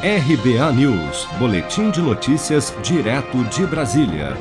RBA News, Boletim de Notícias, direto de Brasília.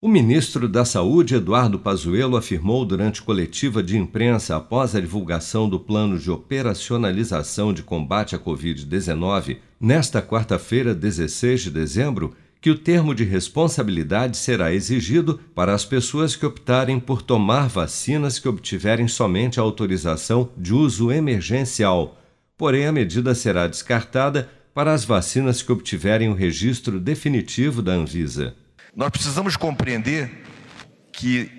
O ministro da Saúde, Eduardo Pazuello, afirmou durante coletiva de imprensa após a divulgação do plano de operacionalização de combate à Covid-19, nesta quarta-feira, 16 de dezembro, que o termo de responsabilidade será exigido para as pessoas que optarem por tomar vacinas que obtiverem somente a autorização de uso emergencial. Porém, a medida será descartada para as vacinas que obtiverem o registro definitivo da Anvisa. Nós precisamos compreender que,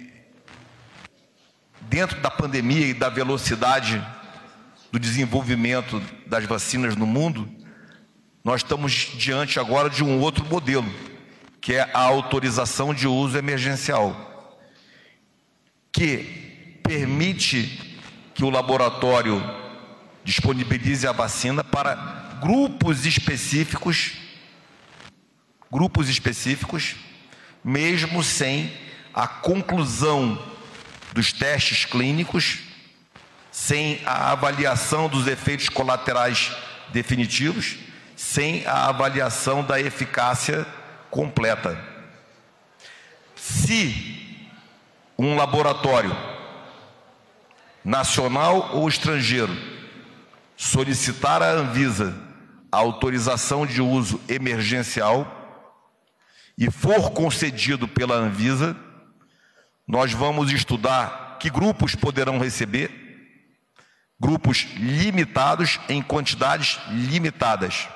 dentro da pandemia e da velocidade do desenvolvimento das vacinas no mundo, nós estamos diante agora de um outro modelo, que é a autorização de uso emergencial, que permite que o laboratório disponibilize a vacina para grupos específicos, grupos específicos, mesmo sem a conclusão dos testes clínicos, sem a avaliação dos efeitos colaterais definitivos, sem a avaliação da eficácia completa. Se um laboratório nacional ou estrangeiro solicitar à Anvisa autorização de uso emergencial e for concedido pela Anvisa, nós vamos estudar que grupos poderão receber, grupos limitados em quantidades limitadas.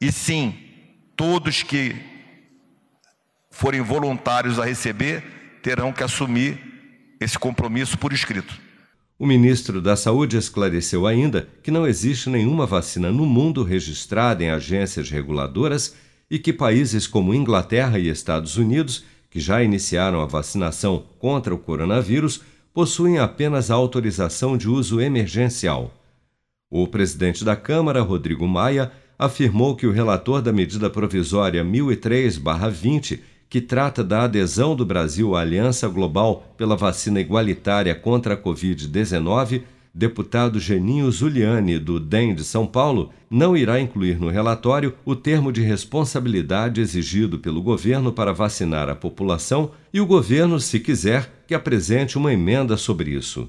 E sim, todos que forem voluntários a receber terão que assumir esse compromisso por escrito. O ministro da Saúde esclareceu ainda que não existe nenhuma vacina no mundo registrada em agências reguladoras e que países como Inglaterra e Estados Unidos, que já iniciaram a vacinação contra o coronavírus, possuem apenas a autorização de uso emergencial. O presidente da Câmara, Rodrigo Maia, afirmou que o relator da medida provisória 1003-20 que trata da adesão do Brasil à Aliança Global pela Vacina Igualitária contra a Covid-19, deputado Geninho Zuliani, do DEM de São Paulo, não irá incluir no relatório o termo de responsabilidade exigido pelo governo para vacinar a população e o governo, se quiser, que apresente uma emenda sobre isso.